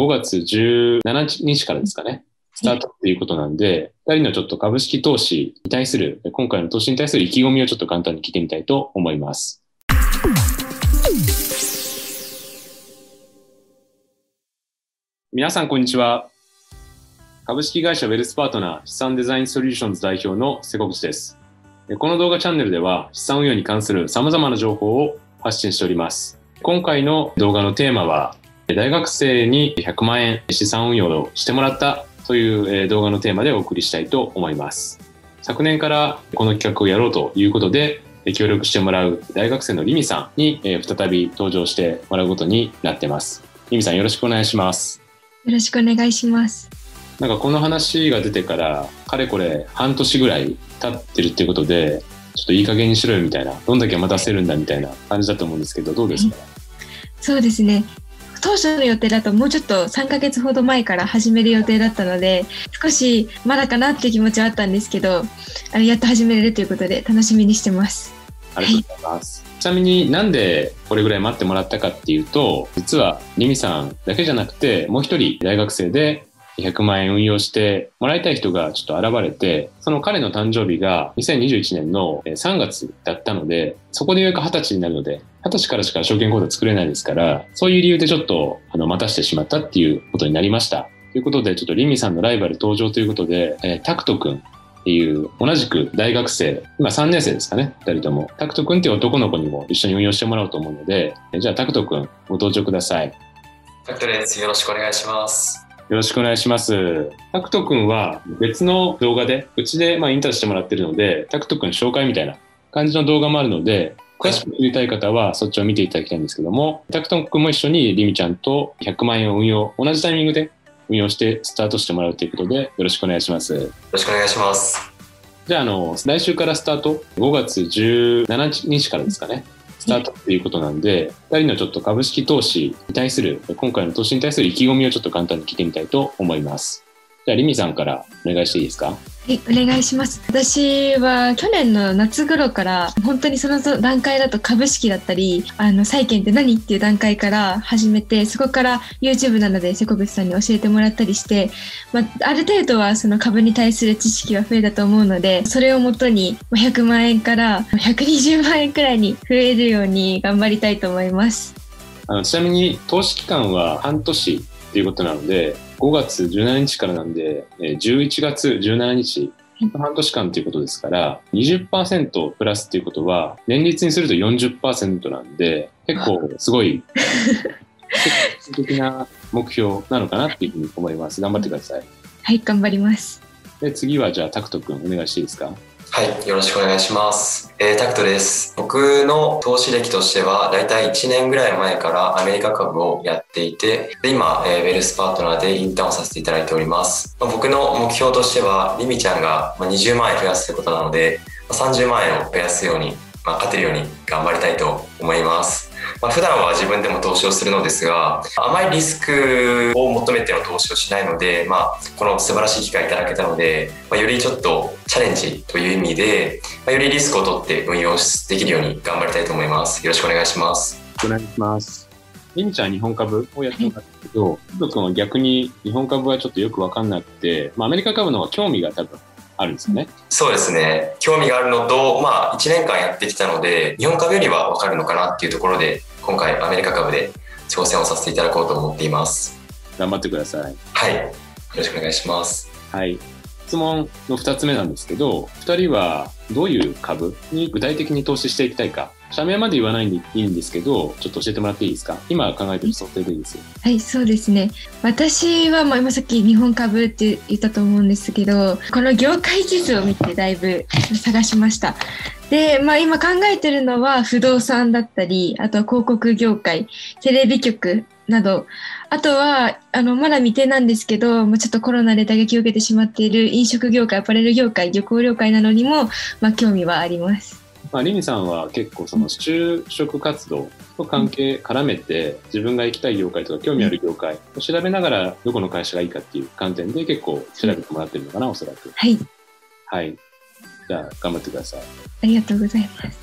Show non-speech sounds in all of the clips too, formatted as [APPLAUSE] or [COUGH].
5月17日からですかね、スタートっていうことなんで、2人のちょっと株式投資に対する、今回の投資に対する意気込みをちょっと簡単に聞いてみたいと思います。皆さん、こんにちは。株式会社ウェルスパートナー資産デザインソリューションズ代表の瀬古口です。この動画チャンネルでは資産運用に関する様々な情報を発信しております。今回の動画のテーマは、大学生に100万円資産運用をしてもらったという動画のテーマでお送りしたいと思います。昨年からこの企画をやろうということで、協力してもらう大学生のリミさんに再び登場してもらうことになってます。リミさんよろしくお願いします。よろしくお願いします。なんかこの話が出てからかれこれ半年ぐらい経ってるっていうことでちょっといい加減にしろよみたいなどんだけ待たせるんだみたいな感じだと思うんですけどどうですか、そうですね当初の予定だともうちょっと3ヶ月ほど前から始める予定だったので少しまだかなって気持ちはあったんですけどあのやっと始めれるということで楽しみにしてます。ありがとうございます、はい、ちなみになんでこれぐらい待ってもらったかっていうと実はリミさんだけじゃなくてもう一人大学生で100万円運用してもらいたい人がちょっと現れて、その彼の誕生日が2021年の3月だったので、そこでようやく20歳になるので、20歳からしか証券口座作れないですから、そういう理由でちょっとあの待たしてしまったっていうことになりました。ということで、ちょっとリミさんのライバル登場ということで、えー、タクト君っていう同じく大学生、今3年生ですかね、2人とも。タクト君っていう男の子にも一緒に運用してもらおうと思うので、えじゃあタクト君ご登場ください。タクトです。よろしくお願いします。よろしくお願いします。タクト君は別の動画で、うちでまあインターしてもらってるので、タクト君紹介みたいな感じの動画もあるので、詳しく知りたい方はそっちを見ていただきたいんですけども、タクト君も一緒にリミちゃんと100万円を運用、同じタイミングで運用してスタートしてもらうということで、よろしくお願いします。よろしくお願いします。じゃあ、あの、来週からスタート、5月17日からですかね。スタートっていうことなんで、2人のちょっと株式投資に対する、今回の投資に対する意気込みをちょっと簡単に聞いてみたいと思います。じゃあ、リミさんからお願いしていいですか？はい、お願いします。私は去年の夏頃から本当にその段階だと株式だったり、あの債券って何っていう段階から始めて、そこから YouTube などで瀬古口さんに教えてもらったりして、まあ、ある程度はその株に対する知識は増えたと思うので、それをもとに100万円から120万円くらいに増えるように頑張りたいと思います。あのちなみに投資期間は半年っていうことなので、5月17日からなんで、11月17日、半年間ということですから、20%プラスっていうことは、年率にすると40%なんで、結構すごい、[LAUGHS] 的な目標なのかなっていうふうに思います。頑張ってください。はい、頑張ります。で、次はじゃあ、タクト君お願いしていいですか？はい、よろしくお願いします。えー、タクトです。僕の投資歴としては、だいたい1年ぐらい前からアメリカ株をやっていて、で今、えー、ウェルスパートナーでインターンをさせていただいております。まあ、僕の目標としては、リミちゃんが20万円増やすということなので、30万円を増やすように、まあ、勝てるように頑張りたいと思います。まあ、普段は自分でも投資をするのですが、あまりリスクを求めての投資をしないので、まあ、この素晴らしい機会いただけたので、まあ、よりちょっとチャレンジという意味で、まあ、よりリスクを取って運用できるように頑張りたいと思います。よろしくお願いします。お願いします。リミちゃん日本株をやってもらったけど、ちょっと逆に日本株はちょっとよくわかんなくて、まあ、アメリカ株の方が興味が多分あるんですよね。そうですね。興味があるのと、まあ、1年間やってきたので、日本株よりはわかるのかなっていうところで、今回アメリカ株で挑戦をさせていただこうと思っています。頑張ってください。はい。よろしくお願いします。はい。質問の2つ目なんですけど、2人はどういう株に具体的に投資していきたいか、社名まで言わないんでいいんですけど、ちょっと教えてもらっていいですか？今考えてる想定でいいですよ。はい、そうですね。私は、まあ、今さっき日本株って言ったと思うんですけど、この業界地図を見てだいぶ探しました。で、まあ今考えてるのは不動産だったり、あとは広告業界、テレビ局など、あとは、あの、まだ未定なんですけど、もうちょっとコロナで打撃を受けてしまっている飲食業界、アパレル業界、旅行業界などにも、まあ興味はあります。まあ、リミさんは結構その就職活動と関係絡めて自分が行きたい業界とか興味ある業界を調べながらどこの会社がいいかっていう観点で結構調べてもらってるのかな、おそらく。はい。はい。じゃあ頑張ってください。ありがとうございます。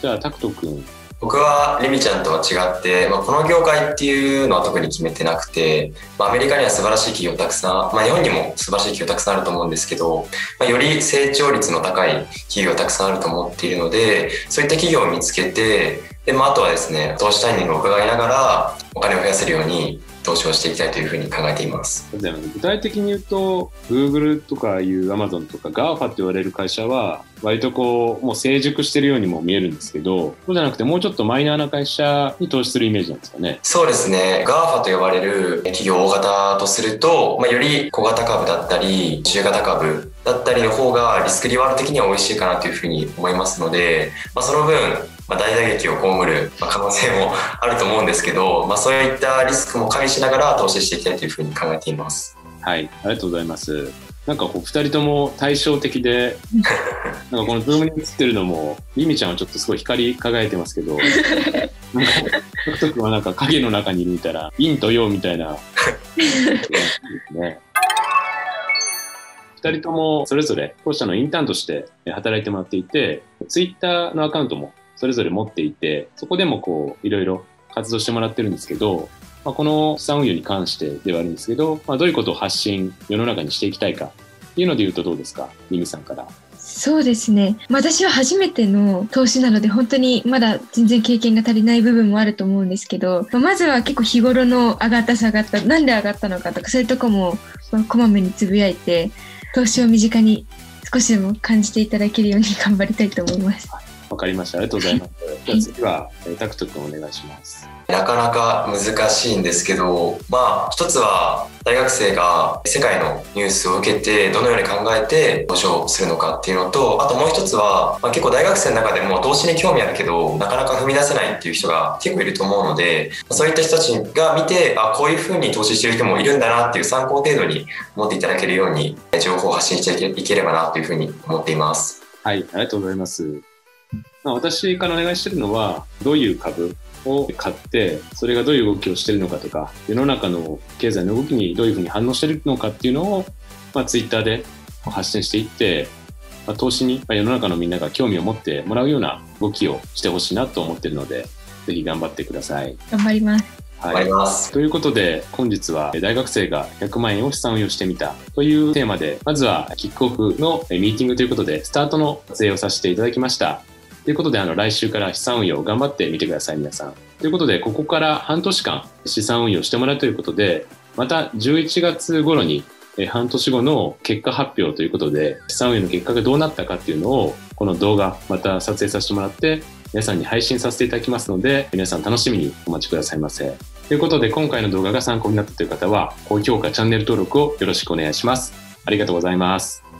じゃあタクト君僕はリミちゃんとは違って、まあ、この業界っていうのは特に決めてなくて、まあ、アメリカには素晴らしい企業たくさん、まあ、日本にも素晴らしい企業たくさんあると思うんですけど、まあ、より成長率の高い企業たくさんあると思っているので、そういった企業を見つけて、で、まあ、あとはですね、投資タイミングを伺いながら、お金を増やせるように投資をしていきたいというふうに考えています。具体的に言うと、Google とかいう Amazon とか GAFA って言われる会社は、割とこう、もう成熟してるようにも見えるんですけど、そうじゃなくてもうちょっとマイナーな会社に投資するイメージなんですかね。そうですね。GAFA と呼ばれる企業大型とすると、まあ、より小型株だったり、中型株だったりの方がリスクリワード的には美味しいかなというふうに思いますので、まあ、その分、まあ、大打撃を被る可能性も [LAUGHS] あると思うんですけど、まあ、そういったリスクも加味しながら投資していきたいというふうに考えています。はい、ありがとうございます。なんかこう2人とも対照的で、[LAUGHS] なんかこのズームに映ってるのも、ミミちゃんはちょっとすごい光り輝いてますけど、なんか、トクはなんか影の中にいたら、陰と陽みたいな、ね。2人ともそれぞれ当社のインターンとして働いてもらっていて、ツイッターのアカウントもそれぞれ持っていて、そこでもこう、いろいろ活動してもらってるんですけど、まあ、この資産運用に関してではあるんですけど、まあ、どういうことを発信、世の中にしていきたいかっていうので言うとどうですか、ミミさんから。そうですね。私は初めての投資なので、本当にまだ全然経験が足りない部分もあると思うんですけど、まずは結構日頃の上がった下がった、なんで上がったのかとか、そういうとこもこまめにつぶやいて、投資を身近に少しでも感じていただけるように頑張りたいと思います。わかりました。ありがとうございます。じゃあ次は、タクト君お願いします。なかなか難しいんですけど、まあ、一つは大学生が世界のニュースを受けてどのように考えて投資をするのかっていうのと、あともう一つは、まあ、結構大学生の中でも投資に興味あるけど、なかなか踏み出せないっていう人が結構いると思うので、そういった人たちが見て、あ、こういうふうに投資してる人もいるんだなっていう参考程度に思っていただけるように、情報を発信していければなというふうに思っています。はい、ありがとうございます。まあ、私からお願いしてるのは、どういう株を買って、それがどういう動きをしてるのかとか、世の中の経済の動きにどういうふうに反応してるのかっていうのを、まあ、ツイッターで発信していって、まあ、投資に世の中のみんなが興味を持ってもらうような動きをしてほしいなと思ってるので、ぜひ頑張ってください。頑張ります。はい、ということで本日は大学生が100万円を資産運用してみたというテーマでまずはキックオフのミーティングということでスタートの撮影をさせていただきましたということで、あの、来週から資産運用頑張ってみてください、皆さん。ということで、ここから半年間資産運用してもらうということで、また11月頃にえ半年後の結果発表ということで、資産運用の結果がどうなったかっていうのを、この動画、また撮影させてもらって、皆さんに配信させていただきますので、皆さん楽しみにお待ちくださいませ。ということで、今回の動画が参考になったという方は、高評価、チャンネル登録をよろしくお願いします。ありがとうございます。